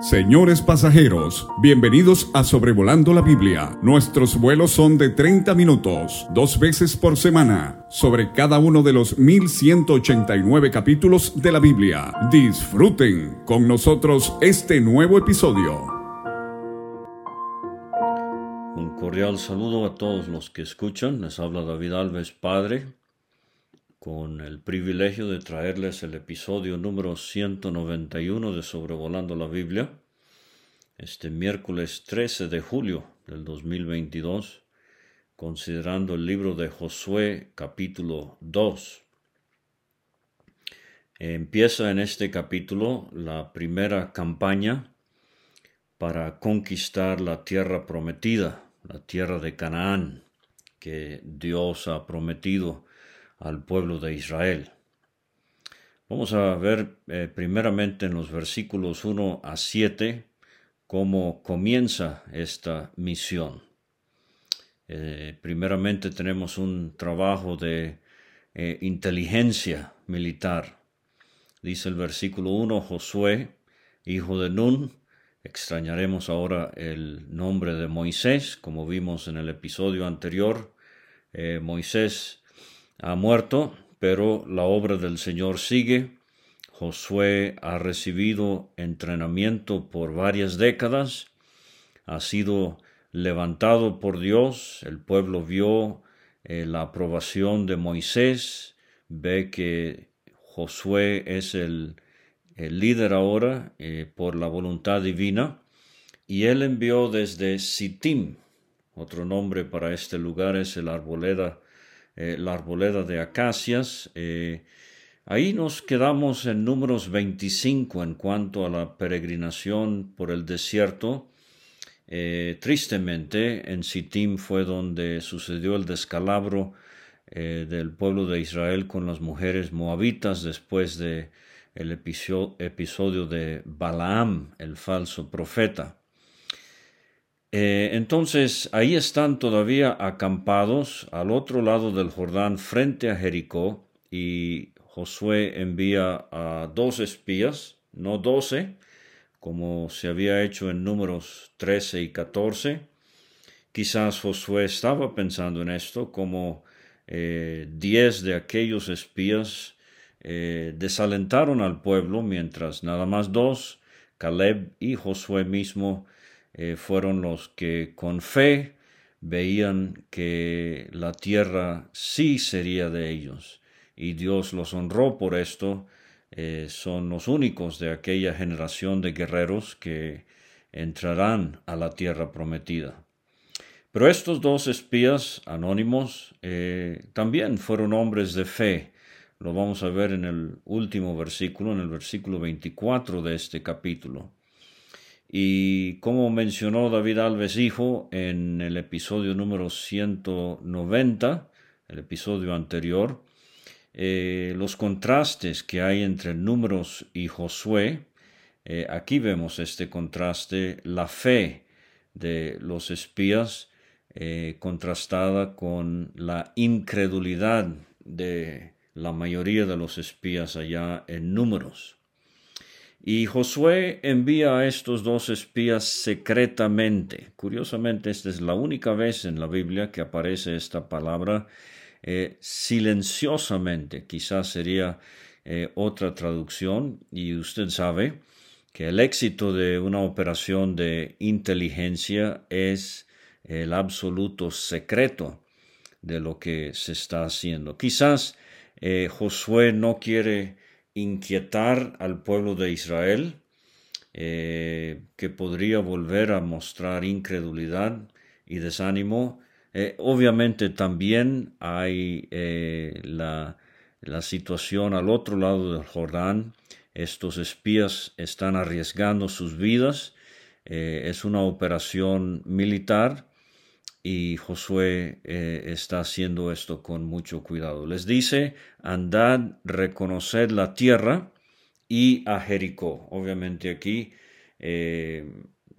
Señores pasajeros, bienvenidos a Sobrevolando la Biblia. Nuestros vuelos son de 30 minutos, dos veces por semana, sobre cada uno de los 1189 capítulos de la Biblia. Disfruten con nosotros este nuevo episodio. Un cordial saludo a todos los que escuchan. Les habla David Alves, Padre, con el privilegio de traerles el episodio número 191 de Sobrevolando la Biblia, este miércoles 13 de julio del 2022, considerando el libro de Josué capítulo 2. Empieza en este capítulo la primera campaña para conquistar la tierra prometida, la tierra de Canaán, que Dios ha prometido al pueblo de Israel. Vamos a ver eh, primeramente en los versículos 1 a 7 cómo comienza esta misión. Eh, primeramente tenemos un trabajo de eh, inteligencia militar. Dice el versículo 1, Josué, hijo de Nun, extrañaremos ahora el nombre de Moisés, como vimos en el episodio anterior. Moisés ha muerto, pero la obra del Señor sigue. Josué ha recibido entrenamiento por varias décadas, ha sido levantado por Dios, el pueblo vio eh, la aprobación de Moisés, ve que Josué es el, líder ahora eh, por la voluntad divina, y él envió desde Sittim, otro nombre para este lugar es el arboleda eh, la arboleda de acacias. Eh, ahí nos quedamos en números 25 en cuanto a la peregrinación por el desierto. Eh, tristemente, en Sittim fue donde sucedió el descalabro del pueblo de Israel con las mujeres moabitas después de el episodio de Balaam, el falso profeta. Eh, entonces ahí están todavía acampados al otro lado del Jordán frente a Jericó y Josué envía a dos espías, no doce, como se había hecho en números 13 y 14. Quizás Josué estaba pensando en esto, como eh, diez de aquellos espías eh, desalentaron al pueblo, mientras nada más dos, Caleb y Josué mismo, eh, fueron los que con fe veían que la tierra sí sería de ellos y Dios los honró por esto. Eh, son los únicos de aquella generación de guerreros que entrarán a la tierra prometida. Pero estos dos espías anónimos eh, también fueron hombres de fe. Lo vamos a ver en el último versículo, en el versículo 24 de este capítulo. Y como mencionó David Alves Hijo en el episodio número 190, el episodio anterior, eh, los contrastes que hay entre números y Josué, eh, aquí vemos este contraste, la fe de los espías eh, contrastada con la incredulidad de la mayoría de los espías allá en números. Y Josué envía a estos dos espías secretamente. Curiosamente, esta es la única vez en la Biblia que aparece esta palabra eh, silenciosamente. Quizás sería eh, otra traducción. Y usted sabe que el éxito de una operación de inteligencia es el absoluto secreto de lo que se está haciendo. Quizás eh, Josué no quiere inquietar al pueblo de Israel, eh, que podría volver a mostrar incredulidad y desánimo. Eh, obviamente también hay eh, la, la situación al otro lado del Jordán. Estos espías están arriesgando sus vidas. es una operación militar y Josué eh, está haciendo esto con mucho cuidado. Les dice, andad, reconoced la tierra y a Jericó. Obviamente aquí eh,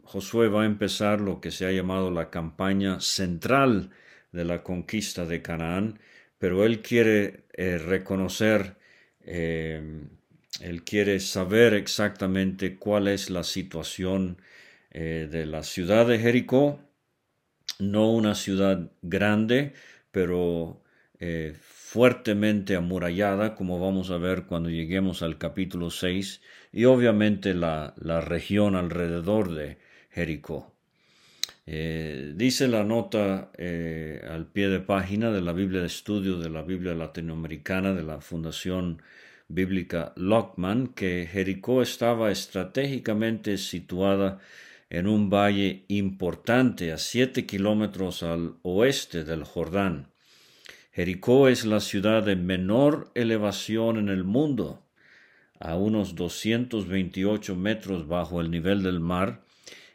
Josué va a empezar lo que se ha llamado la campaña central de la conquista de Canaán, pero él quiere eh, reconocer él quiere saber exactamente cuál es la situación de la ciudad de Jericó, no una ciudad grande, pero eh, fuertemente amurallada, como vamos a ver cuando lleguemos al capítulo 6, y obviamente la, la región alrededor de Jericó. Eh, dice la nota eh, al pie de página de la Biblia de Estudio de la Biblia Latinoamericana de la Fundación Bíblica Lockman que Jericó estaba estratégicamente situada en un valle importante a siete kilómetros al oeste del Jordán. Jericó es la ciudad de menor elevación en el mundo, a unos 228 metros bajo el nivel del mar,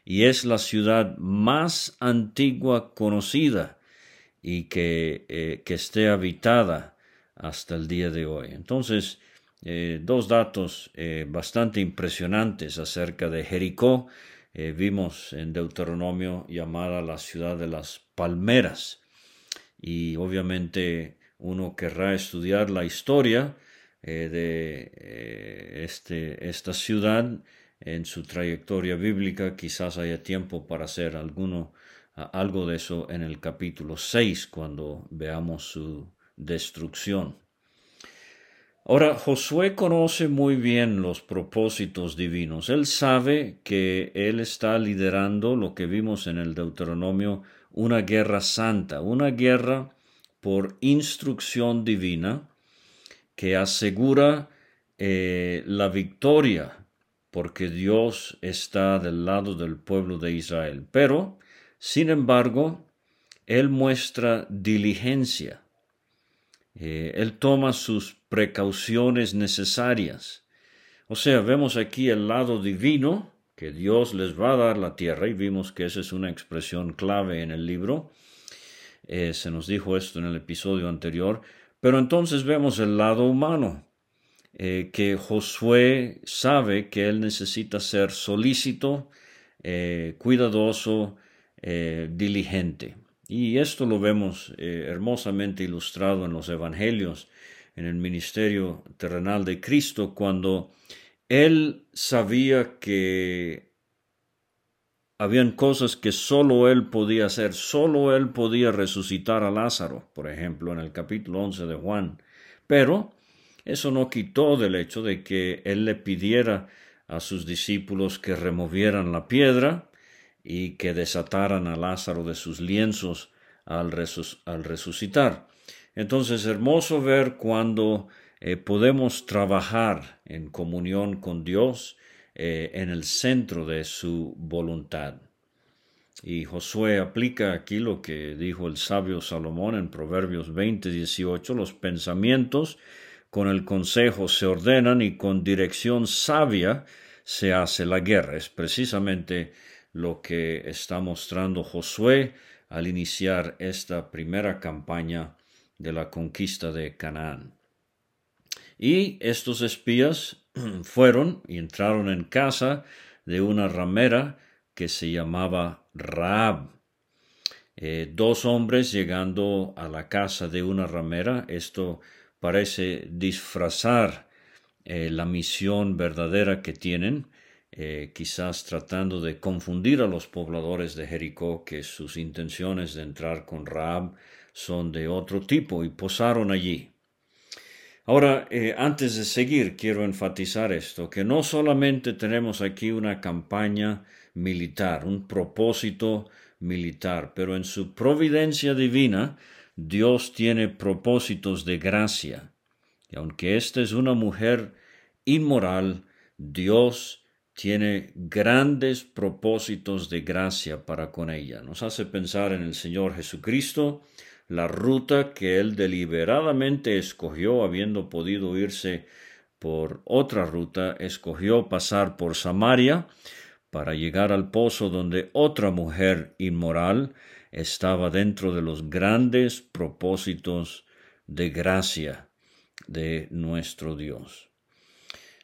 y es la ciudad más antigua conocida y que, eh, esté habitada hasta el día de hoy. Entonces, eh, dos datos eh, bastante impresionantes acerca de Jericó. Vimos en Deuteronomio llamada la ciudad de las palmeras. Y obviamente uno querrá estudiar la historia de este, esta ciudad en su trayectoria bíblica. Quizás haya tiempo para hacer alguno, algo de eso en el capítulo 6 cuando veamos su destrucción. Ahora, Josué conoce muy bien los propósitos divinos. Él sabe que él está liderando lo que vimos en el Deuteronomio, una guerra santa, una guerra por instrucción divina que asegura eh, la victoria porque Dios está del lado del pueblo de Israel. Pero, sin embargo, Él muestra diligencia. Eh, él toma sus precauciones necesarias. O sea, vemos aquí el lado divino, que Dios les va a dar la tierra, y vimos que esa es una expresión clave en el libro. Eh, se nos dijo esto en el episodio anterior. Pero entonces vemos el lado humano. Eh, que Josué sabe que él necesita ser solícito, cuidadoso, diligente. Y esto lo vemos hermosamente ilustrado en los Evangelios, en el ministerio terrenal de Cristo, cuando él sabía que habían cosas que solo él podía hacer, solo él podía resucitar a Lázaro, por ejemplo, en el capítulo 11 de Juan. Pero eso no quitó del hecho de que él le pidiera a sus discípulos que removieran la piedra y que desataran a Lázaro de sus lienzos al, resucitar. Entonces, hermoso ver cuando eh, podemos trabajar en comunión con Dios eh, en el centro de su voluntad. Y Josué aplica aquí lo que dijo el sabio Salomón en Proverbios 20, 18, los pensamientos con el consejo se ordenan y con dirección sabia se hace la guerra. Es precisamente lo que está mostrando Josué al iniciar esta primera campaña de la conquista de Canaán. Y estos espías fueron y entraron en casa de una ramera que se llamaba Raab. Eh, dos hombres llegando a la casa de una ramera, esto parece disfrazar eh, la misión verdadera que tienen, eh, quizás tratando de confundir a los pobladores de Jericó que sus intenciones de entrar con Raab son de otro tipo y posaron allí. Ahora, eh, antes de seguir, quiero enfatizar esto, que no solamente tenemos aquí una campaña militar, un propósito militar, pero en su providencia divina Dios tiene propósitos de gracia. Y aunque esta es una mujer inmoral, Dios tiene grandes propósitos de gracia para con ella. Nos hace pensar en el Señor Jesucristo, la ruta que Él deliberadamente escogió, habiendo podido irse por otra ruta, escogió pasar por Samaria para llegar al pozo donde otra mujer inmoral estaba dentro de los grandes propósitos de gracia de nuestro Dios.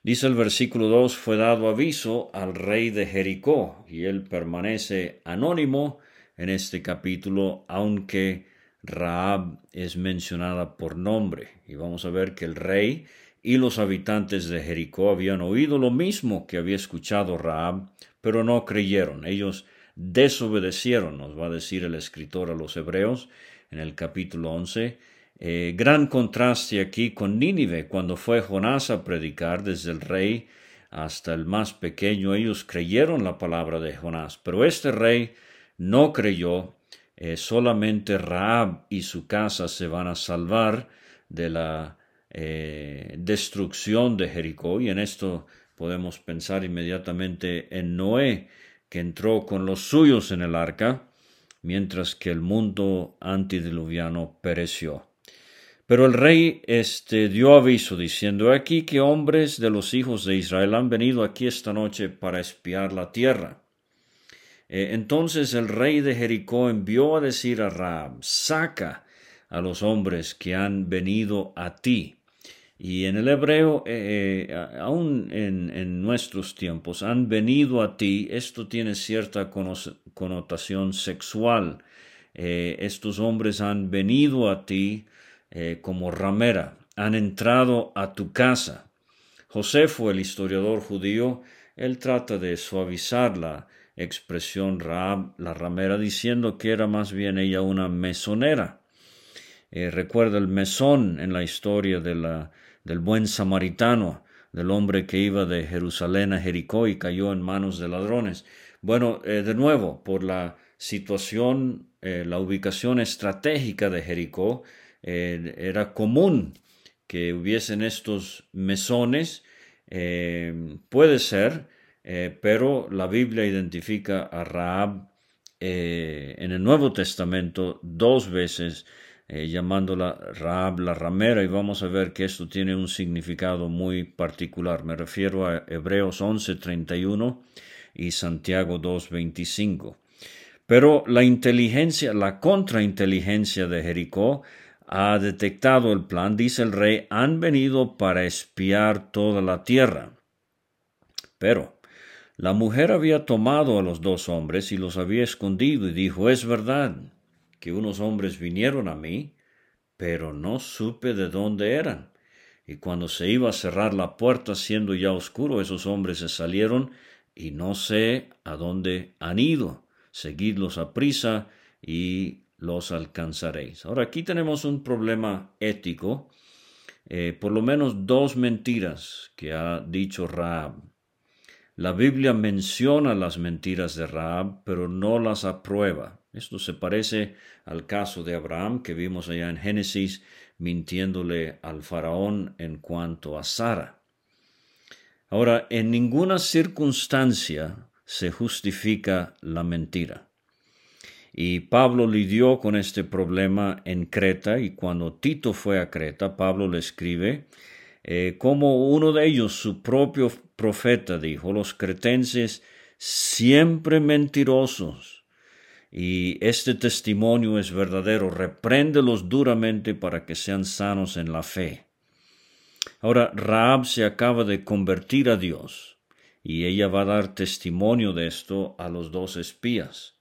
Dice el versículo 2, fue dado aviso al rey de Jericó, y él permanece anónimo en este capítulo, aunque Raab es mencionada por nombre. Y vamos a ver que el rey y los habitantes de Jericó habían oído lo mismo que había escuchado Raab, pero no creyeron. Ellos desobedecieron, nos va a decir el escritor a los hebreos en el capítulo 11. Eh, gran contraste aquí con Nínive, cuando fue Jonás a predicar desde el rey hasta el más pequeño, ellos creyeron la palabra de Jonás, pero este rey no creyó, eh, solamente Raab y su casa se van a salvar de la eh, destrucción de Jericó, y en esto podemos pensar inmediatamente en Noé, que entró con los suyos en el arca, mientras que el mundo antediluviano pereció. Pero el rey este, dio aviso diciendo aquí que hombres de los hijos de Israel han venido aquí esta noche para espiar la tierra. Eh, entonces el rey de Jericó envió a decir a Raab, saca a los hombres que han venido a ti. Y en el hebreo, eh, eh, aún en, nuestros tiempos, han venido a ti, esto tiene cierta connotación sexual. estos hombres han venido a ti como ramera, han entrado a tu casa. Josefo, el historiador judío, él trata de suavizarla expresión Raab, la ramera, diciendo que era más bien ella una mesonera. Eh, recuerda el mesón en la historia de la, del buen samaritano, del hombre que iba de Jerusalén a Jericó y cayó en manos de ladrones. Bueno, eh, de nuevo, por la situación, eh, la ubicación estratégica de Jericó, era común que hubiesen estos mesones. puede ser eh, pero la Biblia identifica a Raab eh, en el Nuevo Testamento dos veces eh, llamándola Raab la ramera y vamos a ver que esto tiene un significado muy particular. Me refiero a Hebreos 11:31 y Santiago 2:25. Pero la inteligencia, la contrainteligencia de Jericó ha detectado el plan, dice el rey, han venido para espiar toda la tierra. Pero la mujer había tomado a los dos hombres y los había escondido y dijo, es verdad que unos hombres vinieron a mí, pero no supe de dónde eran. Y cuando se iba a cerrar la puerta, siendo ya oscuro, esos hombres se salieron y no sé a dónde han ido. Seguidlos a prisa y los alcanzaréis. Ahora aquí tenemos un problema ético, eh, por lo menos dos mentiras que ha dicho Raab. La Biblia menciona las mentiras de Raab, pero no las aprueba. Esto se parece al caso de Abraham que vimos allá en Génesis mintiéndole al faraón en cuanto a Sara. Ahora, en ninguna circunstancia se justifica la mentira. Y Pablo lidió con este problema en Creta y cuando Tito fue a Creta, Pablo le escribe eh, como uno de ellos, su propio profeta, dijo, los cretenses siempre mentirosos. Y este testimonio es verdadero, repréndelos duramente para que sean sanos en la fe. Ahora, Raab se acaba de convertir a Dios, y ella va a dar testimonio de esto a los dos espías.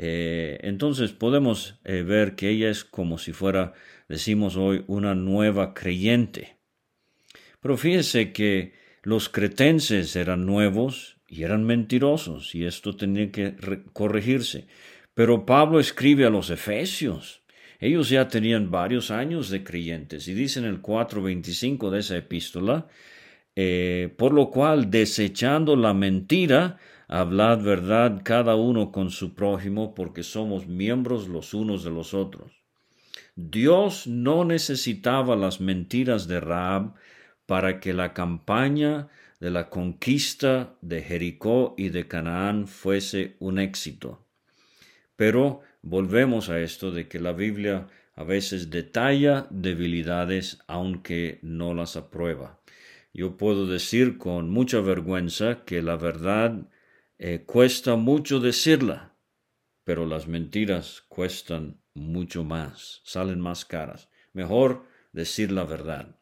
Eh, entonces podemos eh, ver que ella es como si fuera, decimos hoy, una nueva creyente. Pero fíjese que los cretenses eran nuevos y eran mentirosos, y esto tenía que corregirse. Pero Pablo escribe a los efesios. Ellos ya tenían varios años de creyentes, y dice en el 4.25 de esa epístola, eh, por lo cual, desechando la mentira, hablad verdad cada uno con su prójimo, porque somos miembros los unos de los otros. Dios no necesitaba las mentiras de Raab para que la campaña de la conquista de Jericó y de Canaán fuese un éxito. Pero volvemos a esto de que la Biblia a veces detalla debilidades aunque no las aprueba. Yo puedo decir con mucha vergüenza que la verdad eh, cuesta mucho decirla, pero las mentiras cuestan mucho más, salen más caras. Mejor decir la verdad.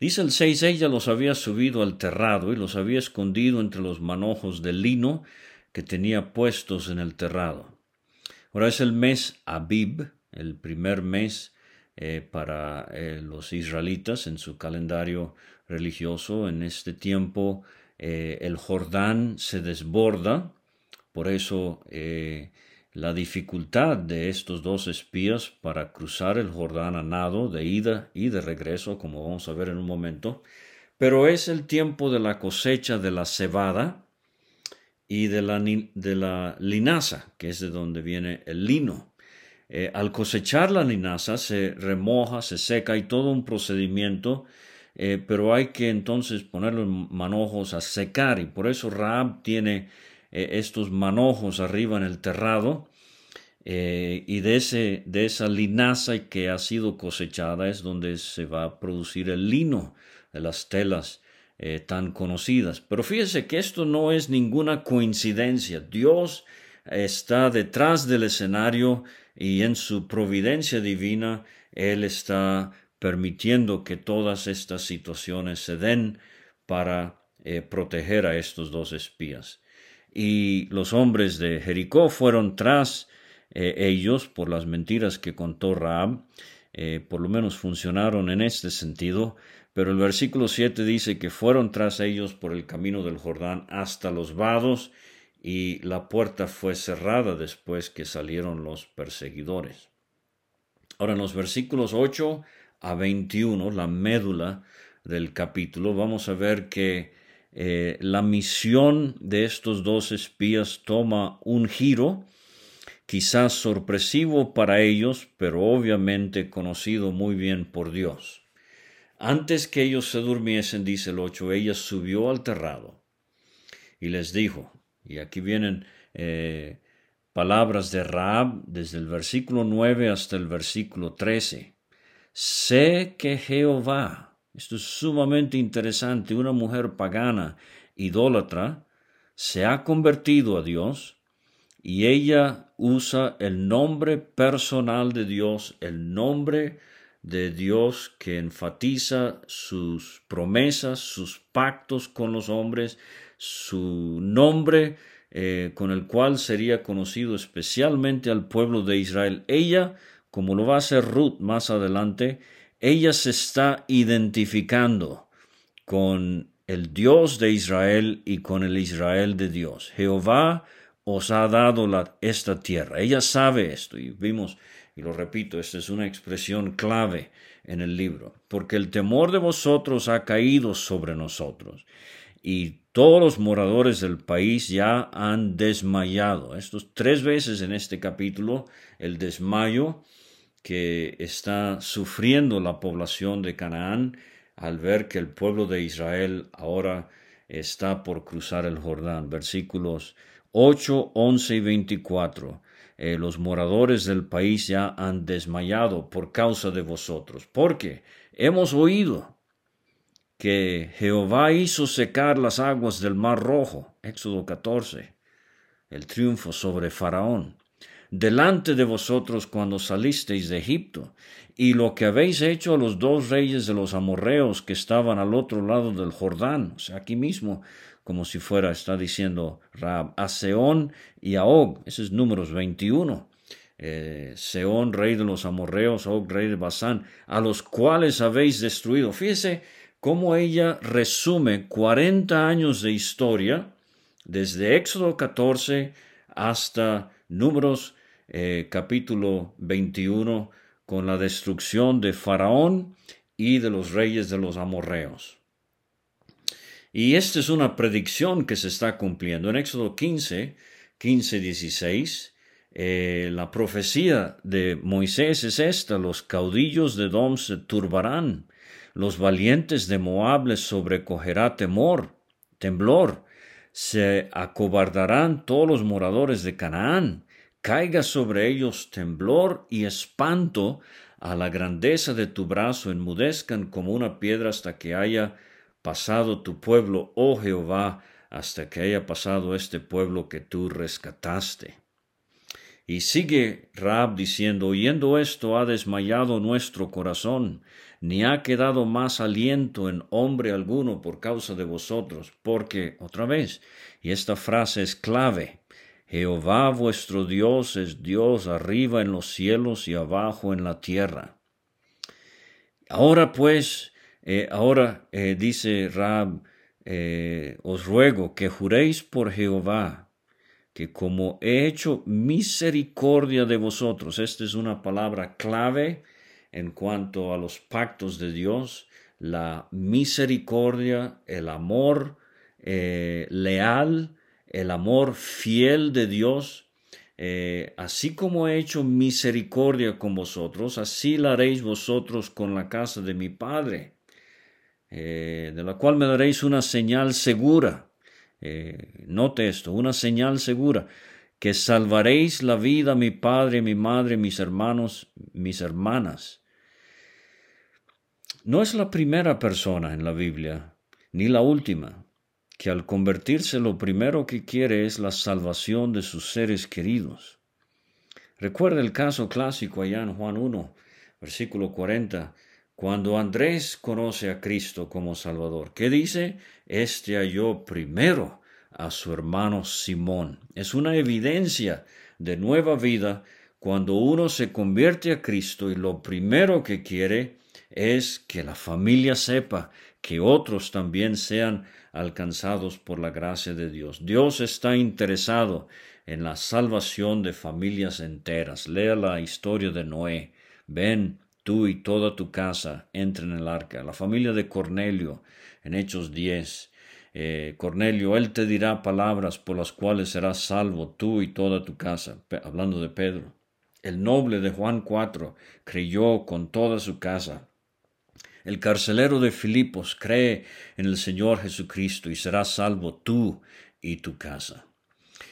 Dice el 6, ella los había subido al terrado y los había escondido entre los manojos de lino que tenía puestos en el terrado. Ahora es el mes Abib, el primer mes eh, para eh, los israelitas en su calendario religioso. En este tiempo el Jordán se desborda, por eso la dificultad de estos dos espías para cruzar el Jordán a nado de ida y de regreso, como vamos a ver en un momento, pero es el tiempo de la cosecha de la cebada, y de la, linaza, que es de donde viene el lino. Eh, al cosechar la linaza se remoja, se seca, hay todo un procedimiento, eh, pero hay que entonces poner los manojos a secar y por eso Raab tiene eh, estos manojos arriba en el terrado y de, ese, de esa linaza que ha sido cosechada es donde se va a producir el lino de las telas eh, tan conocidas. Pero fíjese que esto no es ninguna coincidencia. Dios está detrás del escenario y en su providencia divina Él está permitiendo que todas estas situaciones se den para eh, proteger a estos dos espías. Y los hombres de Jericó fueron tras eh, ellos por las mentiras que contó Raab, por lo menos funcionaron en este sentido, pero el versículo 7 dice que fueron tras ellos por el camino del Jordán hasta los vados y la puerta fue cerrada después que salieron los perseguidores. Ahora en los versículos 8 a 21, la médula del capítulo, vamos a ver que eh, la misión de estos dos espías toma un giro, quizás sorpresivo para ellos, pero obviamente conocido muy bien por Dios. Antes que ellos se durmiesen, dice el 8, ella subió al terrado y les dijo, y aquí vienen eh, palabras de Raab desde el versículo 9 hasta el versículo 13. Sé que Jehová, esto es sumamente interesante, una mujer pagana, idólatra, se ha convertido a Dios y ella usa el nombre personal de Dios, el nombre de Dios que enfatiza sus promesas, sus pactos con los hombres, su nombre eh, con el cual sería conocido especialmente al pueblo de Israel. Ella, como lo va a hacer Ruth más adelante, ella se está identificando con el Dios de Israel y con el Israel de Dios. Jehová os ha dado esta tierra. Ella sabe esto y vimos y lo repito, esta es una expresión clave en el libro, porque el temor de vosotros ha caído sobre nosotros y todos los moradores del país ya han desmayado. Estos tres veces en este capítulo, el desmayo que está sufriendo la población de Canaán al ver que el pueblo de Israel ahora está por cruzar el Jordán. Versículos 8, 11 y 24. Eh, los moradores del país ya han desmayado por causa de vosotros, porque hemos oído que Jehová hizo secar las aguas del mar rojo, Éxodo 14, el triunfo sobre Faraón, delante de vosotros cuando salisteis de Egipto, y lo que habéis hecho a los dos reyes de los amorreos que estaban al otro lado del Jordán, o sea, aquí mismo como si fuera, está diciendo Rab, a Seón y a Og, ese es números 21. Eh, Seón, rey de los amorreos, Og, rey de Basán, a los cuales habéis destruido. Fíjese cómo ella resume 40 años de historia, desde Éxodo 14 hasta números eh, capítulo 21, con la destrucción de Faraón y de los reyes de los amorreos. Y esta es una predicción que se está cumpliendo. En Éxodo 15, 15, 16, la profecía de Moisés es esta, los caudillos de Dom se turbarán, los valientes de Moab les sobrecogerá temor, temblor, se acobardarán todos los moradores de Canaán, caiga sobre ellos temblor y espanto, a la grandeza de tu brazo enmudezcan como una piedra hasta que haya pasado tu pueblo, oh Jehová, hasta que haya pasado este pueblo que tú rescataste. Y sigue Rab diciendo, oyendo esto ha desmayado nuestro corazón, ni ha quedado más aliento en hombre alguno por causa de vosotros, porque, otra vez, y esta frase es clave, Jehová vuestro Dios es Dios arriba en los cielos y abajo en la tierra. Ahora pues, eh, ahora eh, dice Rab, eh, os ruego que juréis por Jehová, que como he hecho misericordia de vosotros, esta es una palabra clave en cuanto a los pactos de Dios, la misericordia, el amor leal, el amor fiel de Dios, eh, así como he hecho misericordia con vosotros, así la haréis vosotros con la casa de mi Padre, eh, de la cual me daréis una señal segura. Eh, note esto, una señal segura, que salvaréis la vida a mi Padre, mi Madre, mis hermanos, mis hermanas. No es la primera persona en la Biblia, ni la última que al convertirse lo primero que quiere es la salvación de sus seres queridos. Recuerda el caso clásico allá en Juan 1, versículo 40, cuando Andrés conoce a Cristo como Salvador. ¿Qué dice? Este halló primero a su hermano Simón. Es una evidencia de nueva vida cuando uno se convierte a Cristo y lo primero que quiere es que la familia sepa que otros también sean alcanzados por la gracia de Dios. Dios está interesado en la salvación de familias enteras. Lea la historia de Noé. Ven, tú y toda tu casa entren en el arca. La familia de Cornelio en Hechos 10. Eh, Cornelio, él te dirá palabras por las cuales serás salvo tú y toda tu casa. hablando de Pedro. El noble de Juan 4 creyó con toda su casa. El carcelero de Filipos cree en el Señor Jesucristo y será salvo tú y tu casa.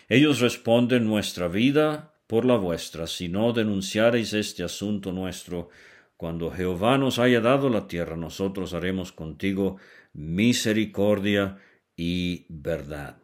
Ellos responden nuestra vida por la vuestra, si no denunciareis este asunto nuestro. Cuando Jehová nos haya dado la tierra, nosotros haremos contigo misericordia y verdad.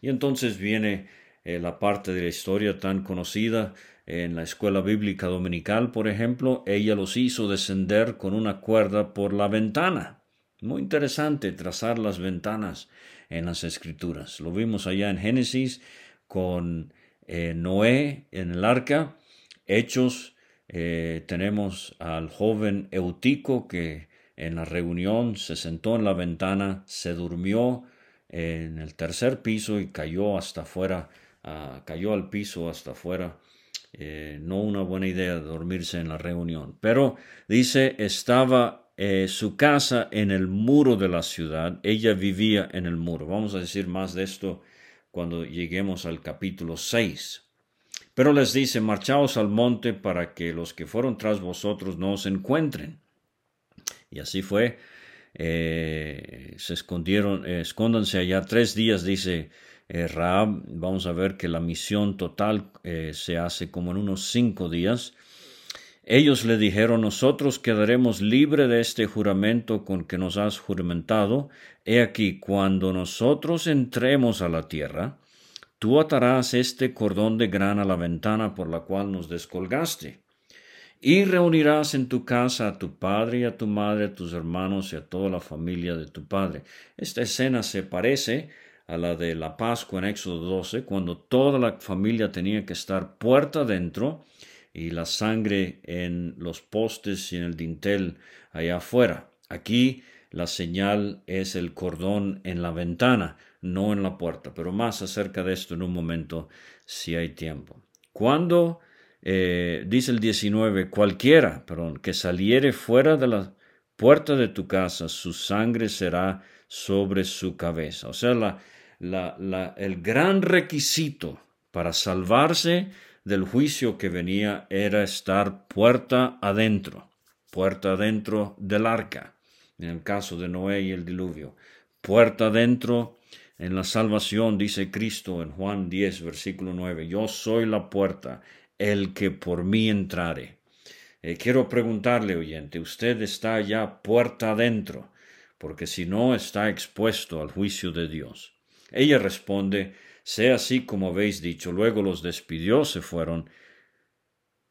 Y entonces viene eh, la parte de la historia tan conocida en la escuela bíblica dominical, por ejemplo, ella los hizo descender con una cuerda por la ventana. Muy interesante trazar las ventanas en las escrituras. Lo vimos allá en Génesis con eh, Noé en el arca. Hechos eh, tenemos al joven Eutico que en la reunión se sentó en la ventana, se durmió en el tercer piso y cayó hasta afuera, ah, cayó al piso hasta afuera eh, no una buena idea dormirse en la reunión. Pero dice, estaba eh, su casa en el muro de la ciudad, ella vivía en el muro. Vamos a decir más de esto cuando lleguemos al capítulo 6. Pero les dice, marchaos al monte para que los que fueron tras vosotros no os encuentren. Y así fue. Eh, se escondieron, escóndanse allá tres días, dice eh, vamos a ver que la misión total eh, se hace como en unos cinco días. Ellos le dijeron, nosotros quedaremos libre de este juramento con que nos has juramentado. He aquí, cuando nosotros entremos a la tierra, tú atarás este cordón de grana a la ventana por la cual nos descolgaste. Y reunirás en tu casa a tu padre y a tu madre, a tus hermanos y a toda la familia de tu padre. Esta escena se parece a la de la Pascua en Éxodo 12, cuando toda la familia tenía que estar puerta adentro y la sangre en los postes y en el dintel allá afuera. Aquí la señal es el cordón en la ventana, no en la puerta, pero más acerca de esto en un momento si hay tiempo. Cuando, eh, dice el 19, cualquiera, perdón, que saliere fuera de la puerta de tu casa, su sangre será sobre su cabeza. O sea, la, la, el gran requisito para salvarse del juicio que venía era estar puerta adentro, puerta adentro del arca, en el caso de Noé y el diluvio, puerta adentro en la salvación, dice Cristo en Juan 10, versículo 9, yo soy la puerta, el que por mí entrare. Eh, quiero preguntarle, oyente, ¿usted está ya puerta adentro? Porque si no, está expuesto al juicio de Dios. Ella responde, sea así como habéis dicho. Luego los despidió, se fueron.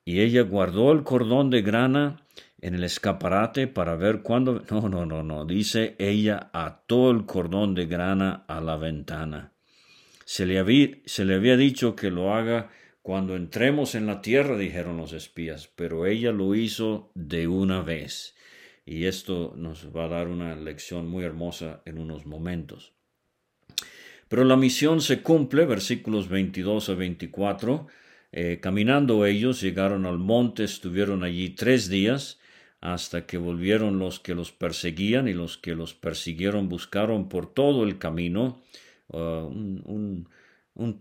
Y ella guardó el cordón de grana en el escaparate para ver cuándo. No, no, no, no. Dice ella ató el cordón de grana a la ventana. Se le, había, se le había dicho que lo haga cuando entremos en la tierra, dijeron los espías, pero ella lo hizo de una vez. y esto nos va a dar una lección muy hermosa en unos momentos. Pero la misión se cumple, versículos 22 a 24. Eh, caminando ellos llegaron al monte, estuvieron allí tres días, hasta que volvieron los que los perseguían y los que los persiguieron buscaron por todo el camino uh, un,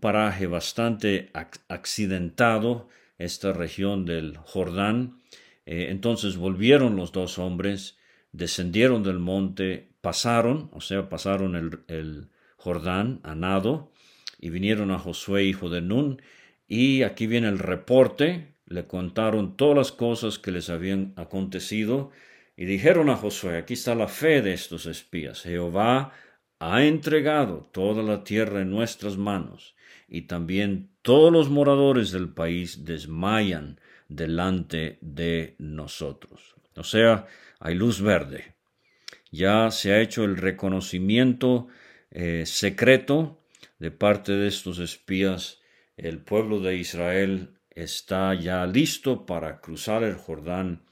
paraje bastante accidentado, esta región del Jordán. Eh, entonces volvieron los dos hombres, descendieron del monte, pasaron, o sea, pasaron el Jordán a nado, y vinieron a Josué, hijo de Nun, y aquí viene el reporte, le contaron todas las cosas que les habían acontecido, y dijeron a Josué, aquí está la fe de estos espías, Jehová ha entregado toda la tierra en nuestras manos, y también todos los moradores del país desmayan delante de nosotros. O sea, hay luz verde. Ya se ha hecho el reconocimiento eh, secreto de parte de estos espías, el pueblo de Israel está ya listo para cruzar el Jordán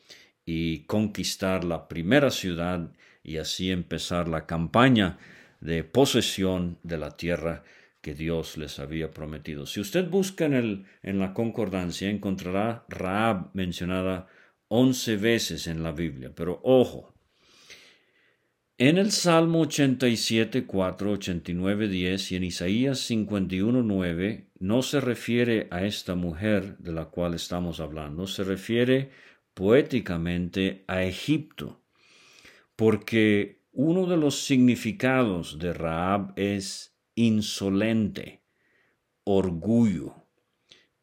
y conquistar la primera ciudad y así empezar la campaña de posesión de la tierra que Dios les había prometido. Si usted busca en, el, en la concordancia, encontrará Raab mencionada once veces en la Biblia. Pero ojo, en el Salmo 87, 4, 89, 10 y en Isaías 51, 9 no se refiere a esta mujer de la cual estamos hablando, se refiere poéticamente a Egipto, porque uno de los significados de Raab es insolente, orgullo,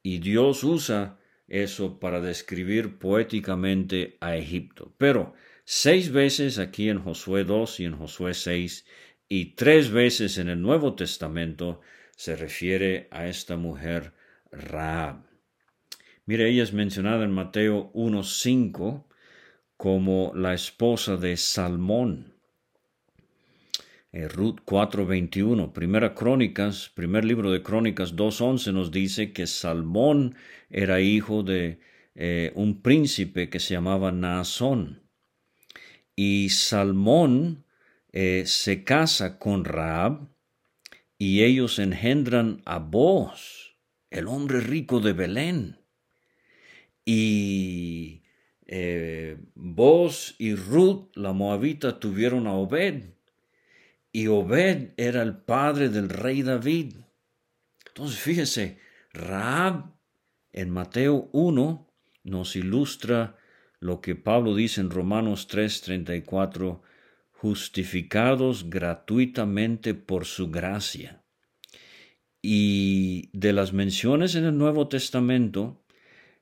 y Dios usa eso para describir poéticamente a Egipto. Pero seis veces aquí en Josué 2 y en Josué 6 y tres veces en el Nuevo Testamento se refiere a esta mujer Raab. Mire, ella es mencionada en Mateo 1.5 como la esposa de Salmón. Eh, Ruth 4.21, Primera Crónicas, primer libro de Crónicas 2.11 nos dice que Salmón era hijo de eh, un príncipe que se llamaba Naasón y Salmón eh, se casa con Raab y ellos engendran a Boaz, el hombre rico de Belén. Y eh, Boaz y Ruth, la moabita, tuvieron a Obed. Y Obed era el padre del rey David. Entonces, fíjese, Raab en Mateo 1 nos ilustra lo que Pablo dice en Romanos 3:34, justificados gratuitamente por su gracia. Y de las menciones en el Nuevo Testamento,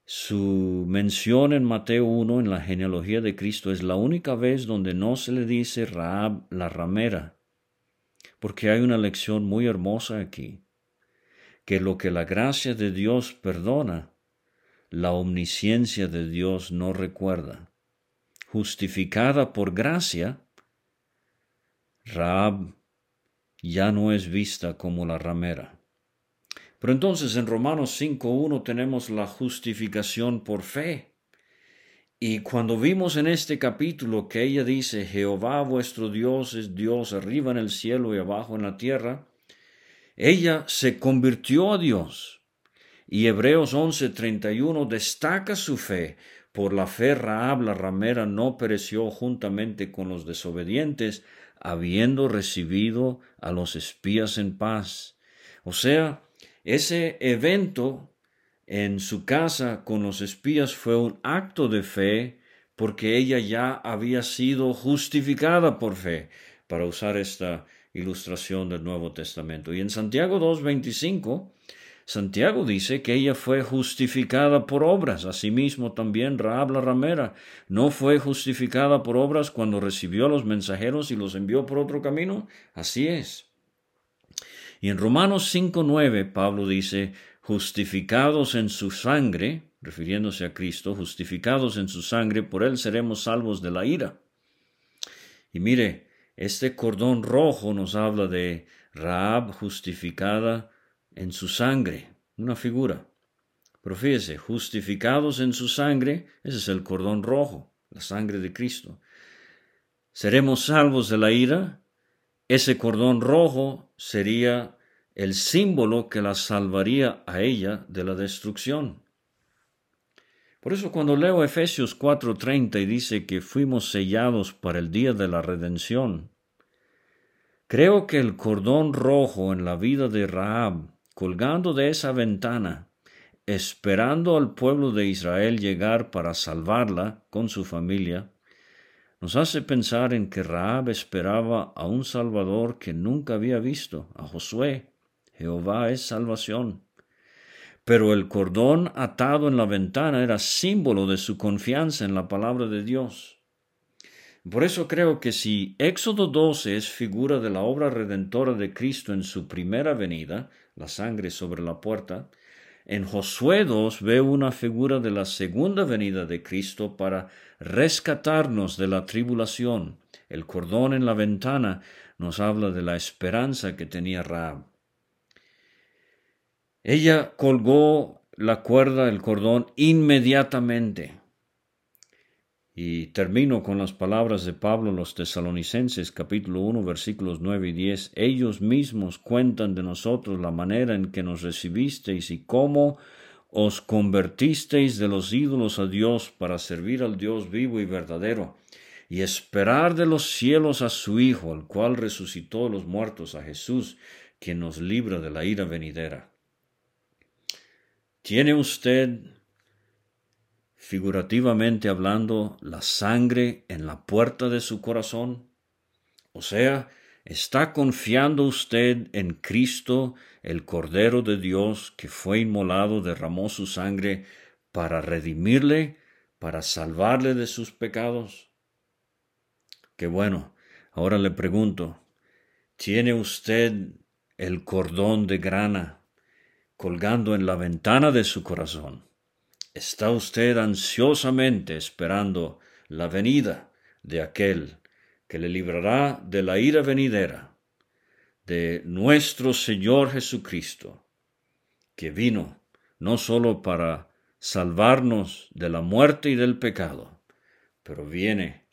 su mención en Mateo 1 en la genealogía de Cristo es la única vez donde no se le dice Raab la ramera, porque hay una lección muy hermosa aquí, que lo que la gracia de Dios perdona, la omnisciencia de Dios no recuerda. Justificada por gracia, Raab ya no es vista como la ramera. Pero entonces en Romanos 5.1 tenemos la justificación por fe. Y cuando vimos en este capítulo que ella dice, Jehová vuestro Dios es Dios arriba en el cielo y abajo en la tierra, ella se convirtió a Dios y Hebreos 11:31 destaca su fe. Por la fe Raab la ramera no pereció juntamente con los desobedientes, habiendo recibido a los espías en paz. O sea, ese evento en su casa con los espías fue un acto de fe porque ella ya había sido justificada por fe, para usar esta ilustración del Nuevo Testamento. Y en Santiago 2.25 Santiago dice que ella fue justificada por obras. Asimismo también Raab la ramera no fue justificada por obras cuando recibió a los mensajeros y los envió por otro camino. Así es. Y en Romanos 5.9 Pablo dice, justificados en su sangre, refiriéndose a Cristo, justificados en su sangre, por él seremos salvos de la ira. Y mire, este cordón rojo nos habla de Raab justificada en su sangre, una figura. Pero justificados en su sangre, ese es el cordón rojo, la sangre de Cristo. seremos salvos de la ira, ese cordón rojo sería el símbolo que la salvaría a ella de la destrucción. Por eso cuando leo Efesios 4:30 y dice que fuimos sellados para el día de la redención, creo que el cordón rojo en la vida de Rahab, colgando de esa ventana, esperando al pueblo de Israel llegar para salvarla con su familia, nos hace pensar en que Rahab esperaba a un Salvador que nunca había visto, a Josué. Jehová es salvación pero el cordón atado en la ventana era símbolo de su confianza en la palabra de Dios. Por eso creo que si Éxodo 12 es figura de la obra redentora de Cristo en su primera venida, la sangre sobre la puerta, en Josué 2 veo una figura de la segunda venida de Cristo para rescatarnos de la tribulación. El cordón en la ventana nos habla de la esperanza que tenía Raab. Ella colgó la cuerda, el cordón, inmediatamente. Y termino con las palabras de Pablo los tesalonicenses capítulo 1 versículos 9 y 10. Ellos mismos cuentan de nosotros la manera en que nos recibisteis y cómo os convertisteis de los ídolos a Dios para servir al Dios vivo y verdadero y esperar de los cielos a su Hijo, al cual resucitó los muertos, a Jesús, quien nos libra de la ira venidera. ¿Tiene usted, figurativamente hablando, la sangre en la puerta de su corazón? O sea, ¿está confiando usted en Cristo, el Cordero de Dios, que fue inmolado, derramó su sangre para redimirle, para salvarle de sus pecados? Qué bueno. Ahora le pregunto, ¿tiene usted el cordón de grana colgando en la ventana de su corazón. Está usted ansiosamente esperando la venida de aquel que le librará de la ira venidera, de nuestro Señor Jesucristo, que vino no sólo para salvarnos de la muerte y del pecado, pero viene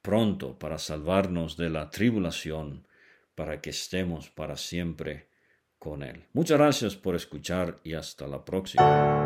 pronto para salvarnos de la tribulación, para que estemos para siempre con Él. Muchas gracias por escuchar y hasta la próxima.